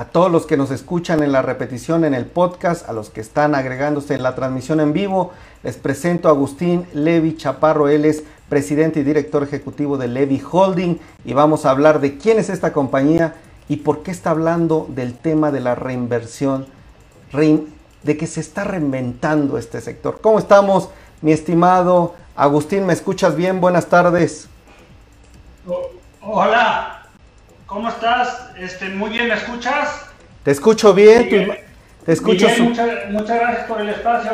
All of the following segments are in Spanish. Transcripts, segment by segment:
a todos los que nos escuchan en la repetición en el podcast, a los que están agregándose en la transmisión en vivo, les presento a Agustín Levi Chaparro, él es presidente y director ejecutivo de Levi Holding y vamos a hablar de quién es esta compañía y por qué está hablando del tema de la reinversión, de que se está reinventando este sector. ¿Cómo estamos, mi estimado Agustín? ¿Me escuchas bien? Buenas tardes. Hola, ¿cómo estás? Este, muy bien, ¿me escuchas? Te escucho bien, te escucho. muchas, muchas gracias por el espacio.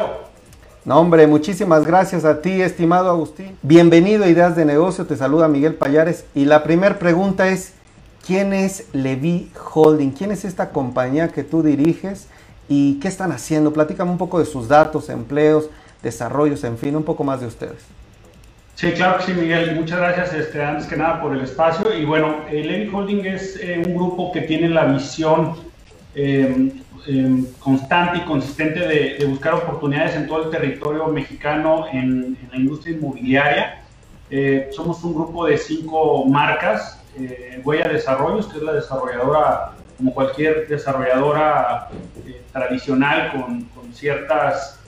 No, hombre, muchísimas gracias a ti, estimado Agustín. Bienvenido a Ideas de Negocio, te saluda Miguel Payares. Y la primera pregunta es, ¿quién es Levi Holding? ¿Quién es esta compañía que tú diriges y qué están haciendo? Platícame un poco de sus datos, empleos, desarrollos, en fin, un poco más de ustedes. Sí, claro que sí, Miguel. Muchas gracias, este, antes que nada, por el espacio. Y bueno, eh, Levi Holding es eh, un grupo que tiene la visión eh, constante y consistente de, buscar oportunidades en todo el territorio mexicano en, la industria inmobiliaria. somos un grupo de cinco marcas. Huella Desarrollos, que es la desarrolladora, como cualquier desarrolladora tradicional, con ciertas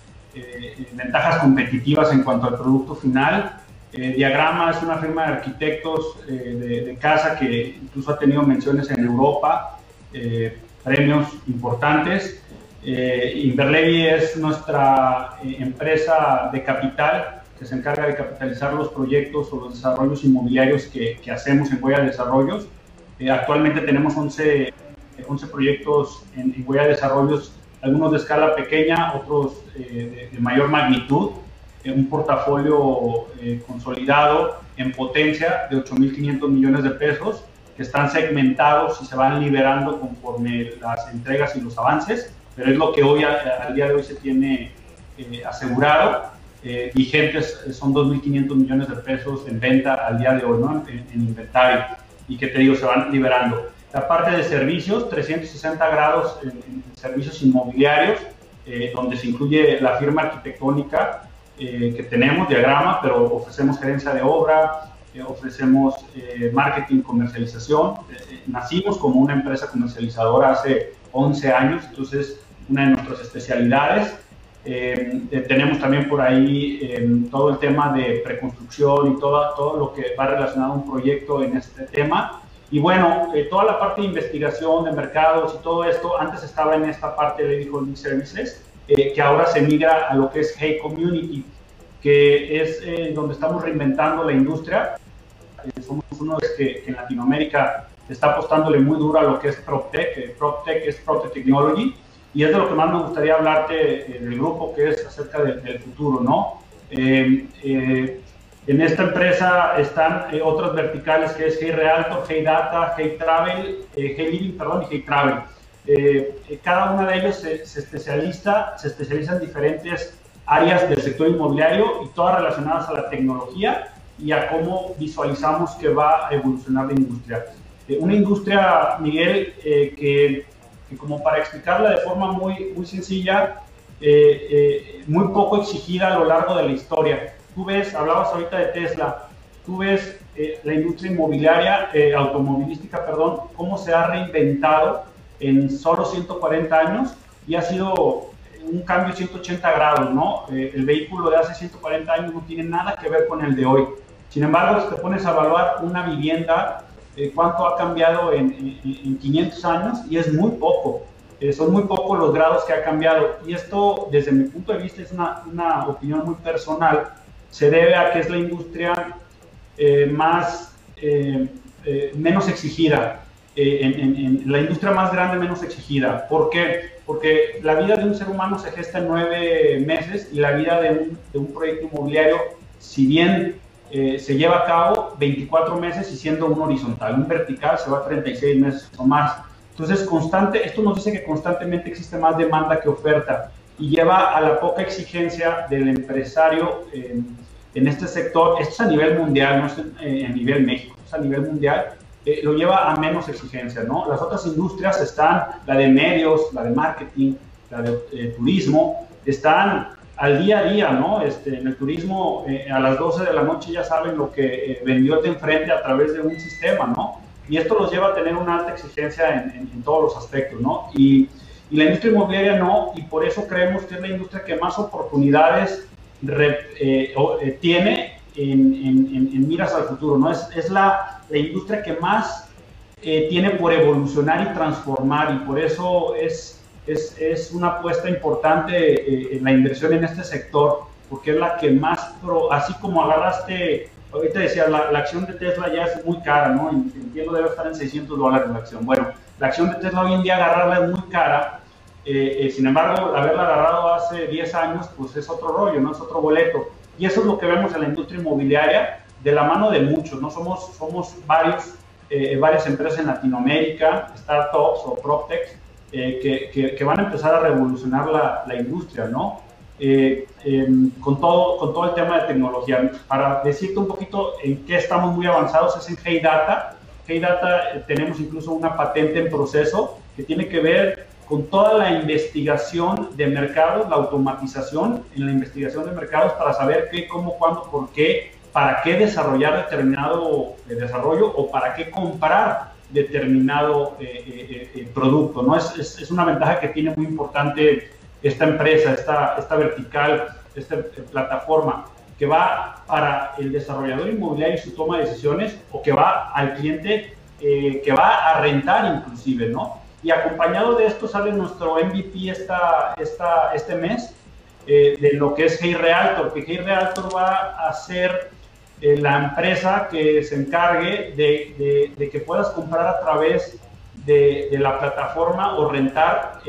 ventajas competitivas en cuanto al producto final. Eh, Diagrama es una firma de arquitectos eh, de, casa que incluso ha tenido menciones en Europa, eh, premios importantes. Inverlevi es nuestra empresa de capital que se encarga de capitalizar los proyectos o los desarrollos inmobiliarios que, hacemos en Huella de Desarrollos. actualmente tenemos 11, 11 proyectos en, en, Huella de Desarrollos, algunos de escala pequeña, otros de mayor magnitud un portafolio eh, consolidado en potencia de 8.500 millones de pesos que están segmentados y se van liberando conforme las entregas y los avances, pero es lo que hoy, al día de hoy, se tiene eh, asegurado. Eh, vigentes son 2.500 millones de pesos en venta al día de hoy, ¿no? en, inventario, y que te digo, se van liberando. La parte de servicios, 360 grados en, servicios inmobiliarios, donde se incluye la firma arquitectónica, eh, que tenemos, diagrama, pero ofrecemos gerencia de obra, eh, ofrecemos eh, marketing, comercialización. nacimos como una empresa comercializadora hace 11 años, entonces una de nuestras especialidades. tenemos también por ahí todo el tema de preconstrucción y todo, todo lo que va relacionado a un proyecto en este tema. Y bueno, toda la parte de investigación de mercados y todo esto, antes estaba en esta parte de Holding Services, eh, que ahora se migra a lo que es Hey Community, que es eh, donde estamos reinventando la industria. Eh, somos uno de que, que, en Latinoamérica está apostándole muy duro a lo que es PropTech. PropTech es PropTech Technology y es de lo que más me gustaría hablarte del grupo, que es acerca del futuro, ¿no? en esta empresa están otras verticales que es Hey Realtor, Hey Data, Hey Travel, Hey Living, perdón, y Hey Travel. Eh, eh, cada una de ellas se, especializa, se especializa en diferentes áreas del sector inmobiliario y todas relacionadas a la tecnología y a cómo visualizamos que va a evolucionar la industria. Eh, una industria, Miguel, que, como para explicarla de forma muy, muy sencilla, muy poco exigida a lo largo de la historia. Tú ves, hablabas ahorita de Tesla, tú ves la industria inmobiliaria, automovilística, perdón, cómo se ha reinventado en solo 140 años y ha sido un cambio 180 grados, ¿no? Eh, el vehículo de hace 140 años no tiene nada que ver con el de hoy. Sin embargo, si te pones a evaluar una vivienda, eh, cuánto ha cambiado en, 500 años y es muy poco. Eh, son muy pocos los grados que ha cambiado. Y esto, desde mi punto de vista, es una, una opinión muy personal. Se debe a que es la industria más, menos exigida. Eh, en, la industria más grande menos exigida. ¿Por qué? Porque la vida de un ser humano se gesta en nueve meses y la vida de un, proyecto inmobiliario, si bien eh, se lleva a cabo 24 meses y siendo un horizontal, un vertical se va a 36 meses o más. Entonces, constante, esto nos dice que constantemente existe más demanda que oferta y lleva a la poca exigencia del empresario en este sector. Esto es a nivel mundial, no es eh, a nivel México, es a nivel mundial eh, lo lleva a menos exigencia, ¿no? Las otras industrias están, la de medios, la de marketing, la de eh, turismo, están al día a día, ¿no? Este, en el turismo, eh, a las 12 de la noche ya saben lo que vendió de enfrente a través de un sistema, ¿no? y esto los lleva a tener una alta exigencia en, todos los aspectos, ¿no? Y, y, la industria inmobiliaria no, y por eso creemos que es la industria que más oportunidades eh, eh, tiene en, miras al futuro, ¿no? Es, es la, la, industria que más eh, tiene por evolucionar y transformar, y por eso es, es, es una apuesta importante en la inversión en este sector, porque es la que más, pro, así como agarraste ahorita decía, la, la, acción de Tesla ya es muy cara, ¿no? Entiendo debe estar en 600 dólares la acción. Bueno, la acción de Tesla hoy en día agarrarla es muy cara. Eh, eh, sin embargo, haberla agarrado hace 10 años, pues es otro rollo, ¿no? Es otro boleto. Y eso es lo que vemos en la industria inmobiliaria de la mano de muchos, ¿no? Somos, somos varios, eh, varias empresas en Latinoamérica, startups o proptechs, que, que, que, van a empezar a revolucionar la, la industria, ¿no? Eh, con, todo, con todo el tema de tecnología. Para decirte un poquito en qué estamos muy avanzados es en Hey Data. Hey Data eh, tenemos incluso una patente en proceso que tiene que ver con toda la investigación de mercados, la automatización en la investigación de mercados para saber qué, cómo, cuándo, por qué, para qué desarrollar determinado eh, desarrollo o para qué comprar determinado producto. ¿no? Es, es, es, una ventaja que tiene muy importante esta empresa, esta, esta vertical, esta plataforma que va para el desarrollador inmobiliario y su toma de decisiones o que va al cliente eh, que va a rentar inclusive, ¿no? Y acompañado de esto sale nuestro MVP esta, esta, este mes eh, de lo que es Hey Realtor, que Hey Realtor va a ser eh, la empresa que se encargue de, de, que puedas comprar a través de, de la plataforma o rentar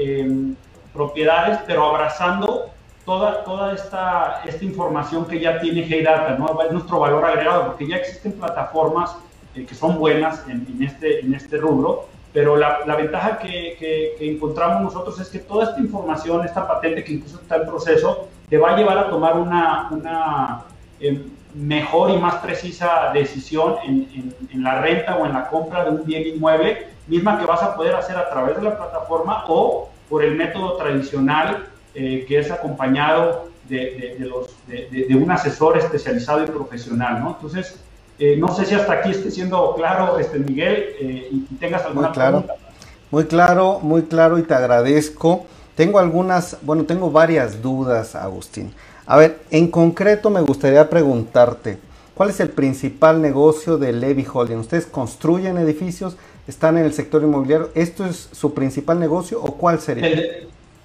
propiedades, pero abrazando toda, toda esta, esta información que ya tiene Heydata, ¿no? es nuestro valor agregado, porque ya existen plataformas eh, que son buenas en, en, este, en este rubro, pero la, la ventaja que, que, encontramos nosotros es que toda esta información, esta patente que incluso está en proceso, te va a llevar a tomar una, una eh, mejor y más precisa decisión en, en, en, la renta o en la compra de un bien inmueble, misma que vas a poder hacer a través de la plataforma o por el método tradicional eh, que es acompañado de, de, los, de, un asesor especializado y profesional, ¿no? Entonces, eh, no sé si hasta aquí esté siendo claro, este Miguel, eh, y, tengas alguna muy claro, pregunta. Muy claro, muy claro y te agradezco. Tengo algunas, bueno, tengo varias dudas, Agustín. A ver, en concreto me gustaría preguntarte, ¿cuál es el principal negocio de Levy Holding? ¿Ustedes construyen edificios? están en el sector inmobiliario. ¿Esto es su principal negocio o cuál sería?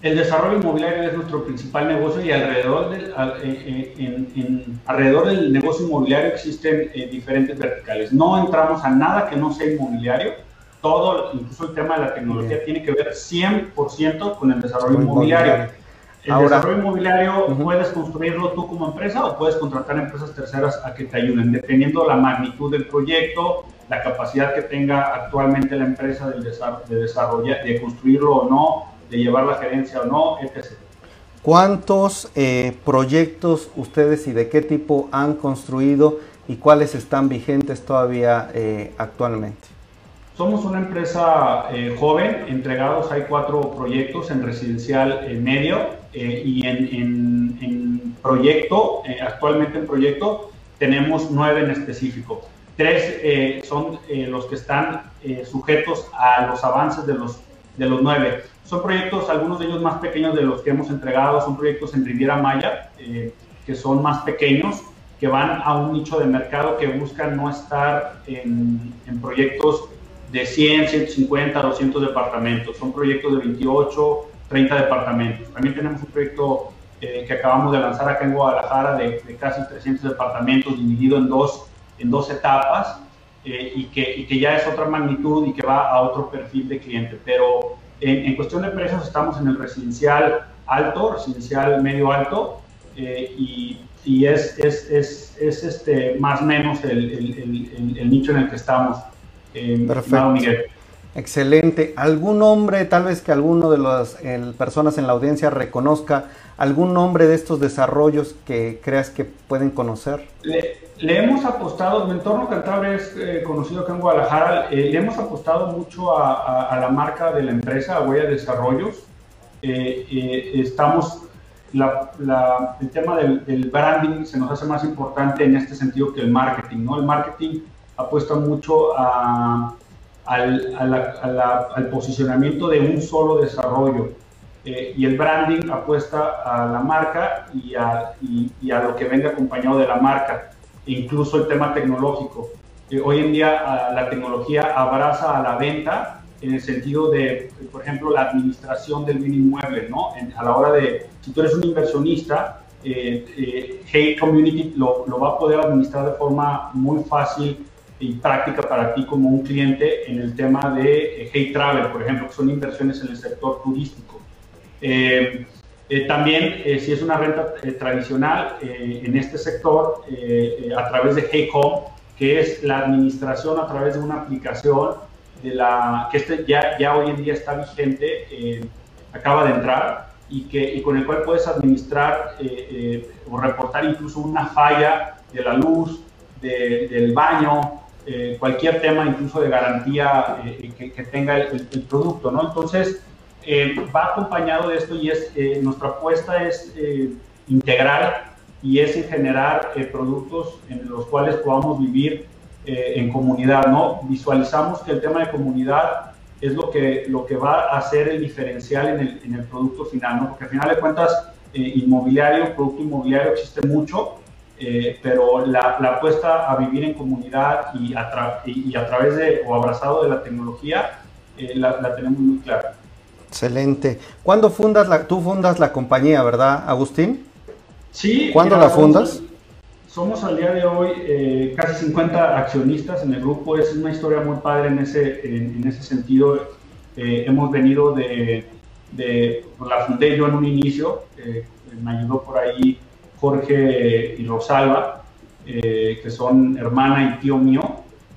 El, desarrollo inmobiliario es nuestro principal negocio y alrededor del, eh, eh, en, alrededor del negocio inmobiliario existen eh, diferentes verticales. No entramos a nada que no sea inmobiliario. Todo, incluso el tema de la tecnología, tiene que ver 100% con el desarrollo inmobiliario. El desarrollo inmobiliario puedes construirlo tú como empresa o puedes contratar empresas terceras a que te ayuden, dependiendo de la magnitud del proyecto, la capacidad que tenga actualmente la empresa de, desarrollar, de construirlo o no, de llevar la gerencia o no, etc. ¿Cuántos eh, proyectos ustedes y de qué tipo han construido y cuáles están vigentes todavía eh, actualmente? Somos una empresa eh, joven, entregados hay cuatro proyectos en residencial medio y en, en, proyecto, actualmente en proyecto tenemos nueve en específico. Tres eh, son eh, los que están eh, sujetos a los avances de los, de los nueve. Son proyectos, algunos de ellos más pequeños de los que hemos entregado, son proyectos en Riviera Maya, que son más pequeños, que van a un nicho de mercado que buscan no estar en, en proyectos de 100, 150, 200 departamentos. Son proyectos de 28, 30 departamentos. También tenemos un proyecto que acabamos de lanzar acá en Guadalajara de, de casi 300 departamentos dividido en dos en dos etapas eh, y, que, y, que, ya es otra magnitud y que va a otro perfil de cliente. Pero en, en cuestión de precios estamos en el residencial alto, residencial medio alto eh, y, y, es, es, es, es, este, más o menos el, el, el, nicho en el que estamos. Eh, Perfecto. Miguel. Excelente. ¿Algún nombre, tal vez que alguno de las personas en la audiencia reconozca, algún nombre de estos desarrollos que creas que pueden conocer? Le, le hemos apostado, mi entorno Cantabria es eh, conocido acá en Guadalajara, eh, le hemos apostado mucho a, a, la marca de la empresa, a Huella Desarrollos. Eh, estamos, la, la, el tema del, del, branding se nos hace más importante en este sentido que el marketing, ¿no? El marketing apuesta mucho a, al, al posicionamiento de un solo desarrollo. Eh, y el branding apuesta a la marca y a, y, a, lo que venga acompañado de la marca, incluso el tema tecnológico. Eh, hoy en día la tecnología abraza a la venta en el sentido de, por ejemplo, la administración del bien inmueble, ¿no? a la hora de, si tú eres un inversionista, eh, Hey Community lo, lo, va a poder administrar de forma muy fácil práctica para ti como un cliente en el tema de Hey Travel, por ejemplo, que son inversiones en el sector turístico. Eh, eh, también, eh, si es una renta tradicional en este sector, a través de Hey Home, que es la administración a través de una aplicación de la, que este ya, ya hoy en día está vigente, acaba de entrar, y, que, y con el cual puedes administrar o reportar incluso una falla de la luz, del baño, cualquier tema incluso de garantía que, tenga el, producto, ¿no? Entonces, eh, va acompañado de esto y es eh, nuestra apuesta es eh, integral y es en generar productos en los cuales podamos vivir en comunidad, ¿no? Visualizamos que el tema de comunidad es lo que, lo que va a hacer el diferencial en el, en el producto final, ¿no? Porque al final de cuentas, inmobiliario, producto inmobiliario existe mucho, pero la, la, apuesta a vivir en comunidad y a, y a través de o abrazado de la tecnología la, la tenemos muy clara. Excelente. ¿Cuándo fundas la, tú fundas la compañía, verdad, Agustín? Sí. ¿Cuándo la fundas? Somos, al día de hoy eh, casi 50 accionistas en el grupo. Es una historia muy padre en ese, en, ese sentido. Eh, hemos venido de, de, la fundé yo en un inicio. Eh, me ayudó por ahí Jorge y Rosalba, que son hermana y tío mío.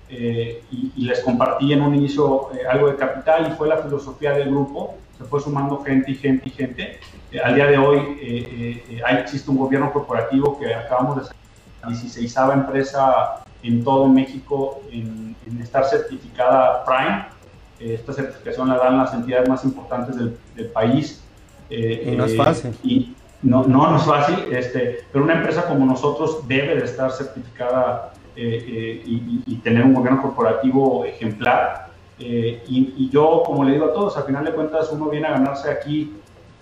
y, y, les compartí en un inicio algo de capital y fue la filosofía del grupo se fue sumando gente y gente y gente. Eh, al día de hoy eh, eh, existe un gobierno corporativo que acabamos de ser la 16 empresa en todo México en, estar certificada Prime. esta certificación la dan las entidades más importantes del, país. y no es fácil. Y no, no, no es fácil, este, pero una empresa como nosotros debe de estar certificada y, y tener un gobierno corporativo ejemplar eh, y, yo, como le digo a todos, al final de cuentas uno viene a ganarse aquí,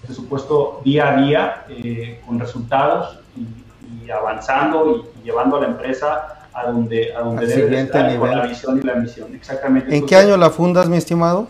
por supuesto, día a día, eh, con resultados y, avanzando y, llevando a la empresa a donde, a donde debe estar con la visión y la misión. Exactamente. ¿En qué año la fundas, mi estimado?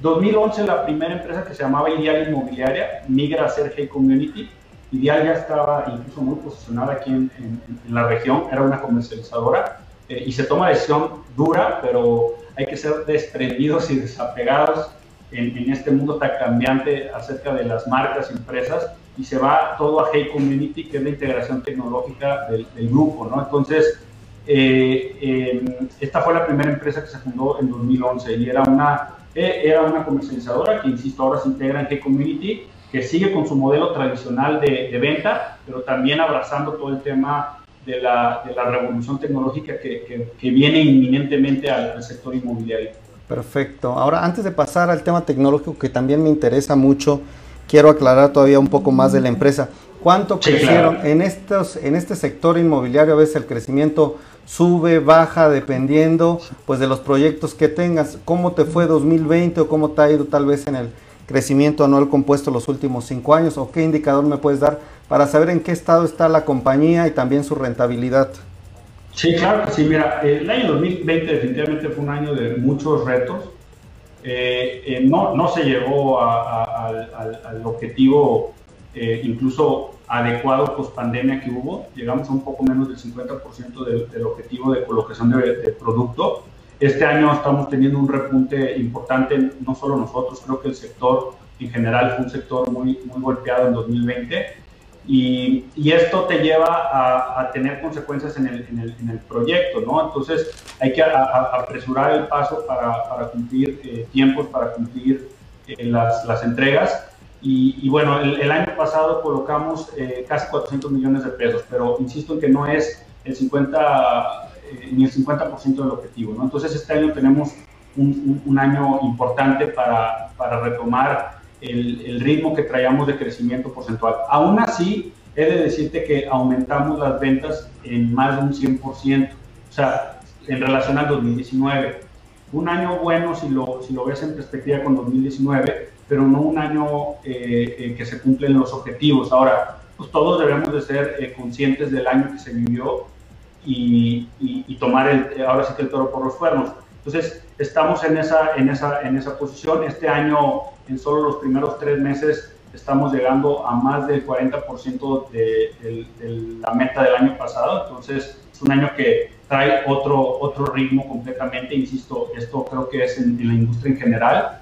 2011 la primera empresa que se llamaba Ideal Inmobiliaria migra a ser Hey Community. Ideal ya estaba incluso muy posicionada aquí en, la región, era una comercializadora eh, y se toma decisión dura, pero hay que ser desprendidos y desapegados en, este mundo tan cambiante acerca de las marcas, empresas, y se va todo a Hey Community, que es la integración tecnológica del, grupo, ¿no? Entonces, eh, em, esta fue la primera empresa que se fundó en 2011 y era una, eh, era una comercializadora que, insisto, ahora se integra en Hey Community, que sigue con su modelo tradicional de, de venta, pero también abrazando todo el tema de la, de la revolución tecnológica que, que, viene inminentemente al, sector inmobiliario. Perfecto. Ahora, antes de pasar al tema tecnológico que también me interesa mucho, quiero aclarar todavía un poco más de la empresa. ¿Cuánto crecieron en estos en este sector inmobiliario? A veces el crecimiento sube, baja, dependiendo pues de los proyectos que tengas. ¿Cómo te fue 2020 o cómo te ha ido tal vez en el crecimiento anual compuesto los últimos cinco años? ¿O qué indicador me puedes dar para saber en qué estado está la compañía y también su rentabilidad. Sí, claro que sí. Mira, el año 2020 definitivamente fue un año de muchos retos. Eh, eh, no, no se llegó al, objetivo eh, incluso adecuado post pandemia que hubo. Llegamos a un poco menos del 50% del, objetivo de colocación de, producto. Este año estamos teniendo un repunte importante, no solo nosotros, creo que el sector en general fue un sector muy, golpeado en 2020 y, esto te lleva a, tener consecuencias en el, proyecto, ¿no? Entonces hay que apresurar el paso para, cumplir eh, tiempos, para cumplir eh, las, entregas. Y, bueno, el, año pasado colocamos eh, casi 400 millones de pesos, pero insisto en que no es el 50, ni el 50% del objetivo, ¿no? Entonces este año tenemos un, un, año importante para, para retomar el, ritmo que traíamos de crecimiento porcentual. Aún así, he de decirte que aumentamos las ventas en más de un 100%, o sea, en relación al 2019. un año bueno si lo, si lo ves en perspectiva con 2019, pero no un año eh, eh, que se cumplen los objetivos. Ahora, pues todos debemos de ser eh, conscientes del año que se vivió y, y, tomar el, ahora sí que el toro por los cuernos. Entonces, estamos en esa, en, esa, en esa posición. Este año, en solo los primeros tres meses, estamos llegando a más del 40% de, de, la meta del año pasado. Entonces, es un año que trae otro, otro ritmo completamente. Insisto, esto creo que es en, la industria en general,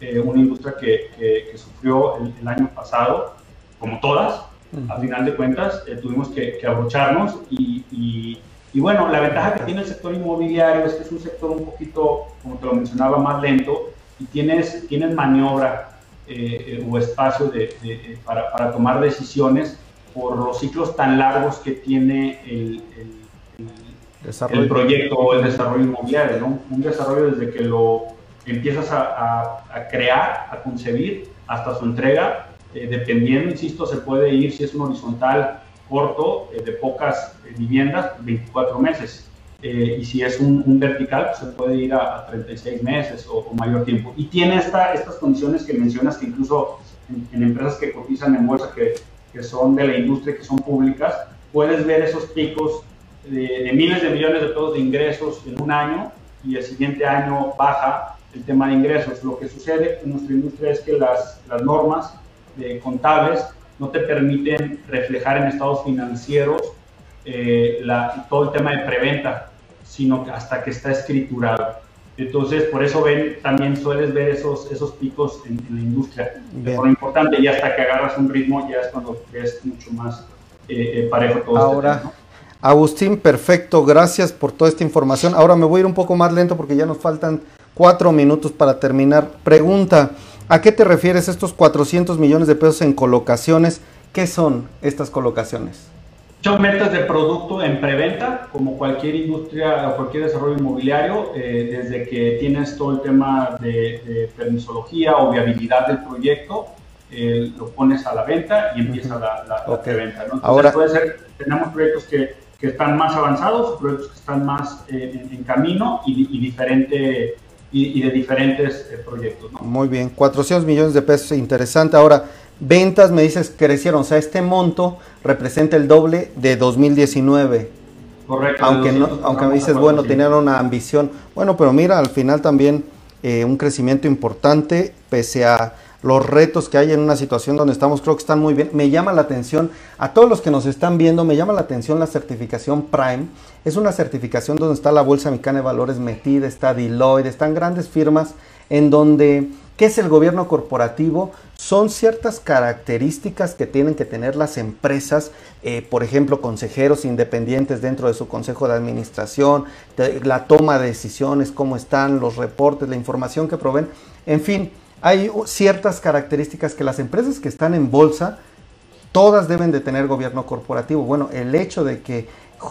eh, una industria que, que, sufrió el, año pasado, como todas. A final de cuentas, eh, tuvimos que, que abrocharnos y, y, y, bueno, la ventaja que tiene el sector inmobiliario es que es un sector un poquito, como te lo mencionaba, más lento y tienes, tienes maniobra eh, o espacio de, para, para, tomar decisiones por los ciclos tan largos que tiene el, el, proyecto o el desarrollo inmobiliario. ¿no? Un desarrollo desde que lo empiezas a, a, crear, a concebir, hasta su entrega, eh, dependiendo, insisto, se puede ir si es un horizontal corto, eh, de pocas viviendas, 24 meses. Eh, y si es un, vertical, pues se puede ir a, 36 meses o, mayor tiempo. Y tiene esta, estas condiciones que mencionas que incluso en, empresas que cotizan en bolsa, que, que, son de la industria, que son públicas, puedes ver esos picos de, miles de millones de pesos de ingresos en un año y el siguiente año baja el tema de ingresos. Lo que sucede en nuestra industria es que las, las normas de contables no te permiten reflejar en estados financieros eh, la, todo el tema de preventa sino hasta que está escriturado. Entonces, por eso ven, también sueles ver esos, esos picos en, la industria. Lo importante, y hasta que agarras un ritmo, ya es cuando ves mucho más eh, eh, parejo todo. Este Ahora, Agustín, perfecto, gracias por toda esta información. Ahora me voy a ir un poco más lento porque ya nos faltan cuatro minutos para terminar. Pregunta, ¿a qué te refieres estos 400 millones de pesos en colocaciones? ¿Qué son estas colocaciones? Son metas de producto en preventa, como cualquier industria o cualquier desarrollo inmobiliario, eh, desde que tienes todo el tema de, permisología o viabilidad del proyecto, eh, lo pones a la venta y empieza la, la, preventa. ¿no? Entonces, Ahora, puede ser, tenemos proyectos que, que, están más avanzados, proyectos que están más eh, en, camino y, y diferente y, de diferentes proyectos. ¿no? Muy bien, 400 millones de pesos, interesante. Ahora, Ventas, me dices, crecieron. O sea, este monto representa el doble de 2019. Correcto. Aunque, no, aunque me dices, bueno, tenían una ambición. Bueno, pero mira, al final también eh, un crecimiento importante, pese a los retos que hay en una situación donde estamos, creo que están muy bien. Me llama la atención, a todos los que nos están viendo, me llama la atención la certificación Prime. Es una certificación donde está la Bolsa Mexicana de Valores metida, está Deloitte, están grandes firmas en donde ¿Qué es el gobierno corporativo? Son ciertas características que tienen que tener las empresas, eh, por ejemplo, consejeros independientes dentro de su consejo de administración, la toma de decisiones, cómo están, los reportes, la información que proveen. En fin, hay ciertas características que las empresas que están en bolsa, todas deben de tener gobierno corporativo. Bueno, el hecho de que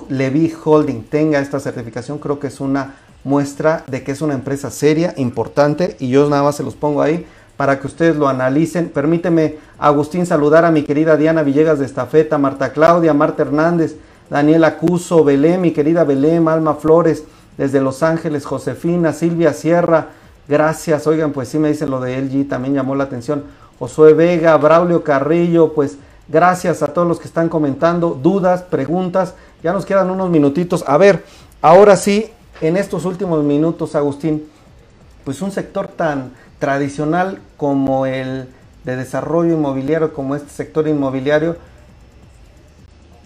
Levy Holding tenga esta certificación creo que es una muestra de que es una empresa seria, importante, y yo nada más se los pongo ahí para que ustedes lo analicen. Permíteme, Agustín, saludar a mi querida Diana Villegas de Estafeta, Marta Claudia, Marta Hernández, Daniela Cuso, Belén, mi querida Belén, Alma Flores, desde Los Ángeles, Josefina, Silvia Sierra, gracias. Oigan, pues sí me dicen lo de LG, también llamó la atención. Josué Vega, Braulio Carrillo, pues gracias a todos los que están comentando, dudas, preguntas. Ya nos quedan unos minutitos. A ver, ahora sí, en estos últimos minutos, Agustín, pues un sector tan tradicional como el de desarrollo inmobiliario, como este sector inmobiliario,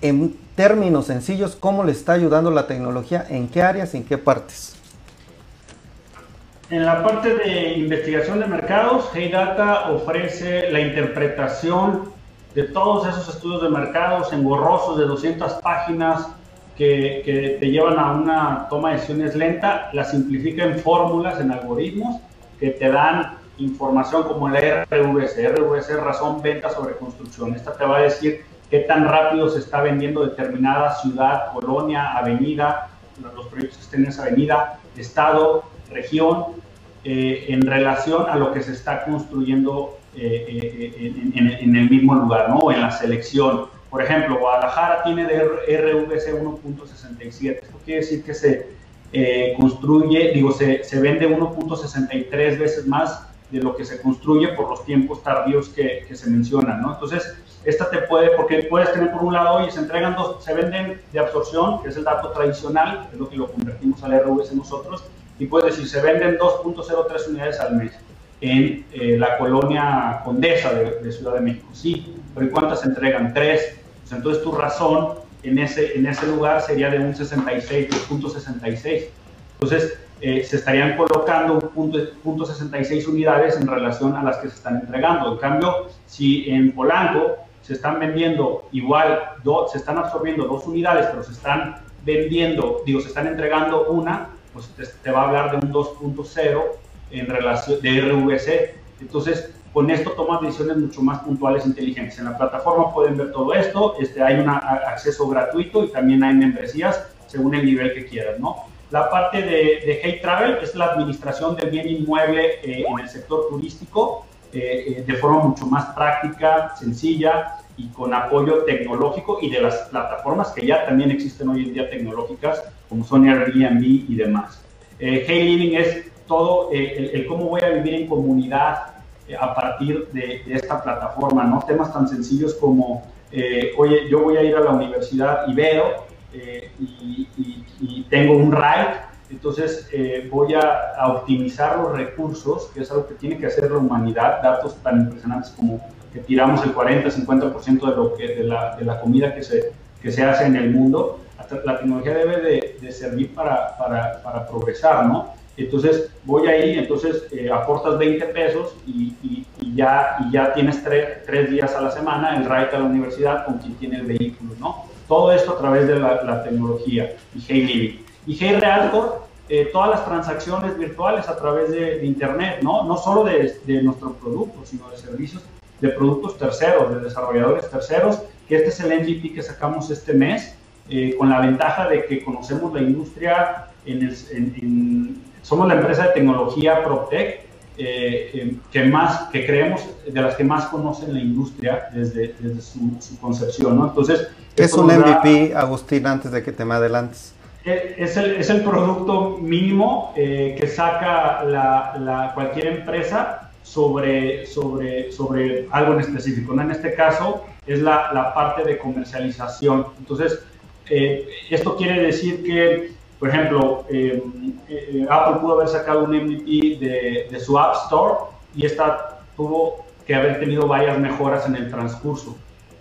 en términos sencillos, ¿cómo le está ayudando la tecnología? ¿En qué áreas? ¿En qué partes? En la parte de investigación de mercados, Hey Data ofrece la interpretación de todos esos estudios de mercados engorrosos de 200 páginas que, te llevan a una toma de decisiones lenta, la simplifica en fórmulas, en algoritmos que te dan información como la. RVS es razón venta sobre construcción. Esta te va a decir qué tan rápido se está vendiendo determinada ciudad, colonia, avenida, los proyectos que estén en esa avenida, estado, región, eh, en relación a lo que se está construyendo eh, eh, en, en, el mismo lugar, ¿no? En la selección. Por ejemplo, Guadalajara tiene de RVC 1.67. Esto quiere decir que se, construye, digo, se, se vende 1.63 veces más de lo que se construye por los tiempos tardíos que, que se mencionan, ¿no? Entonces, esta te puede, porque puedes tener por un lado, oye, se entregan dos, se venden de absorción, que es el dato tradicional, es lo que lo convertimos al RVS nosotros, y puedes decir, se venden 2.03 unidades al mes en eh, la colonia Condesa de, Ciudad de México. Sí, pero ¿y cuántas se entregan? Tres. Pues entonces tu razón en ese, en ese lugar sería de un 66, 2.66. Entonces, eh, se estarían colocando un punto, 66 unidades en relación a las que se están entregando. En cambio, si en Polanco se están vendiendo igual, se están absorbiendo dos unidades, pero se están vendiendo, digo, se están entregando una, pues te, va a hablar de un 2.0 en relación de RVC. Entonces, con esto tomas decisiones mucho más puntuales e inteligentes. En la plataforma pueden ver todo esto, este, hay un acceso gratuito y también hay membresías según el nivel que quieras, ¿no? La parte de, de Travel es la administración del bien inmueble eh, en el sector turístico eh, eh, de forma mucho más práctica, sencilla y con apoyo tecnológico y de las plataformas que ya también existen hoy en día tecnológicas, como son Airbnb y demás. hey Living es todo el, cómo voy a vivir en comunidad a partir de, esta plataforma, ¿no? Temas tan sencillos como, oye, yo voy a ir a la universidad y veo y, y, tengo un RAID, entonces eh, voy a, optimizar los recursos, que es algo que tiene que hacer la humanidad, datos tan impresionantes como tiramos el 40-50% de, lo que, de, la, de la comida que se, que se hace en el mundo. La tecnología debe de, de servir para, para, para, progresar, ¿no? Entonces voy ahí, entonces eh, aportas 20 pesos y, y, y, ya, y ya tienes tres días a la semana el ride a la universidad con quien tiene el vehículo, ¿no? Todo esto a través de la, tecnología y Hey Living. Y Hey Realcore, eh, todas las transacciones virtuales a través de, Internet, ¿no? No solo de, de nuestro producto, sino de servicios de productos terceros, de desarrolladores terceros, que este es el MVP que sacamos este mes, eh, con la ventaja de que conocemos la industria, en somos la empresa de tecnología PropTech eh, que más, que creemos de las que más conocen la industria desde, desde su, concepción, ¿no? Entonces... ¿Qué es un MVP, Agustín, antes de que te me adelantes? Eh, es el, es el producto mínimo eh, que saca la, la, cualquier empresa sobre, sobre, sobre algo en específico. ¿no? En este caso es la, la parte de comercialización. Entonces, esto quiere decir que por ejemplo, eh, eh, Apple pudo haber sacado un MVP de, su App Store y esta tuvo que haber tenido varias mejoras en el transcurso.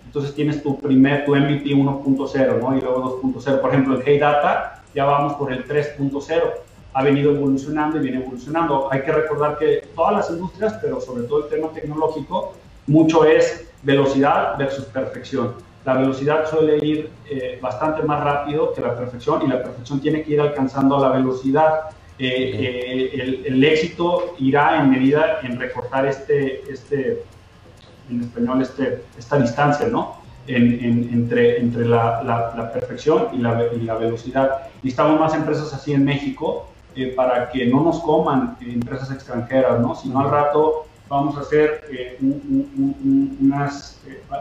Entonces tienes tu primer, tu MVP 1.0, ¿no? Y luego 2.0. Por ejemplo, en Hey Data ya vamos por el 3.0. Ha venido evolucionando y viene evolucionando. Hay que recordar que todas las industrias, pero sobre todo el tema tecnológico, mucho es velocidad versus perfección la velocidad suele ir eh, bastante más rápido que la perfección y la perfección tiene que ir alcanzando a la velocidad. Eh, eh, el, éxito irá en medida en recortar este, este en español, este, esta distancia, ¿no? entre, entre la, la, perfección y la, y la, velocidad. Necesitamos más empresas así en México para que no nos coman empresas extranjeras, ¿no? Si no al rato vamos a hacer unos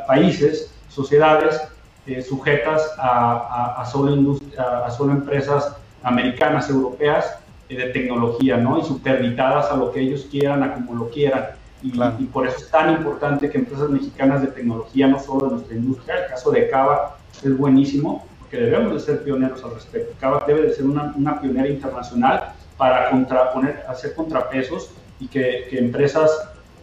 países sociedades eh, sujetas a, a, solo a, solo empresas americanas, europeas eh, de tecnología, ¿no? Y superditadas a lo que ellos quieran, a como lo quieran. Y, por eso es tan importante que empresas mexicanas de tecnología, no solo de nuestra industria, el caso de Cava es buenísimo, porque debemos de ser pioneros al respecto. Cava debe de ser una, una pionera internacional para contraponer, hacer contrapesos y que, que empresas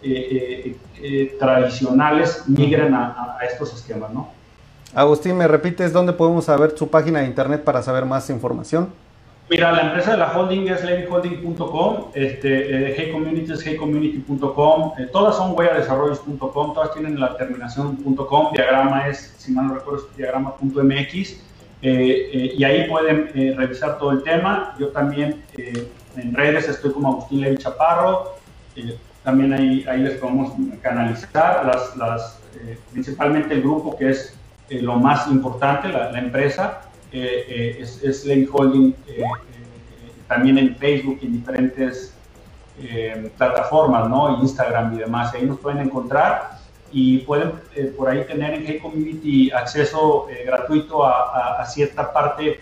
eh, eh, tradicionales migren a, estos esquemas, ¿no? Agustín, ¿me repites dónde podemos saber su página de internet para saber más información? Mira, la empresa de la holding es levyholding.com, este, eh, Hey Community es heycommunity.com, eh, todas son huelladesarrollos.com, todas tienen la terminación.com, diagrama es, si mal no recuerdo, diagrama.mx, y ahí pueden revisar todo el tema. Yo también en redes estoy como Agustín Levy Chaparro, también ahí, ahí les podemos canalizar, las, eh, principalmente el grupo que es eh, lo más importante, la, empresa, eh, es, es Holding, también en Facebook y en diferentes plataformas, ¿no? Instagram y demás. Ahí nos pueden encontrar y pueden por ahí tener en Hey Community acceso gratuito a, a, cierta parte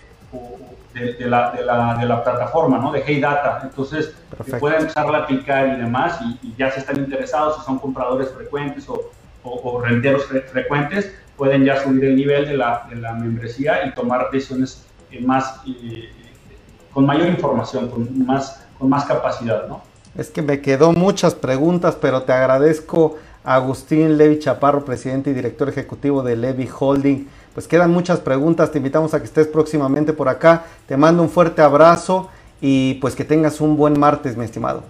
de, la, de, la, de, la, plataforma, ¿no? De Hey Data. Entonces, pueden empezar a aplicar y demás, y, ya si están interesados, si son compradores frecuentes o, o, renteros frecuentes, pueden ya subir el nivel de la, de la membresía y tomar decisiones eh, más, eh, con mayor información, con más, con más capacidad, ¿no? Es que me quedó muchas preguntas, pero te agradezco Agustín Levi Chaparro, presidente y director ejecutivo de Levi Holding. Pues quedan muchas preguntas, te invitamos a que estés próximamente por acá. Te mando un fuerte abrazo y pues que tengas un buen martes, mi estimado.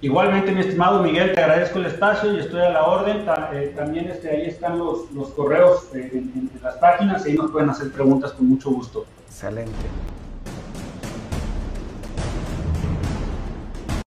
Igualmente, mi estimado Miguel, te agradezco el espacio y estoy a la orden. Eh, también este, ahí están los, los correos eh, en, en, las páginas y ahí nos pueden hacer preguntas con mucho gusto. Excelente.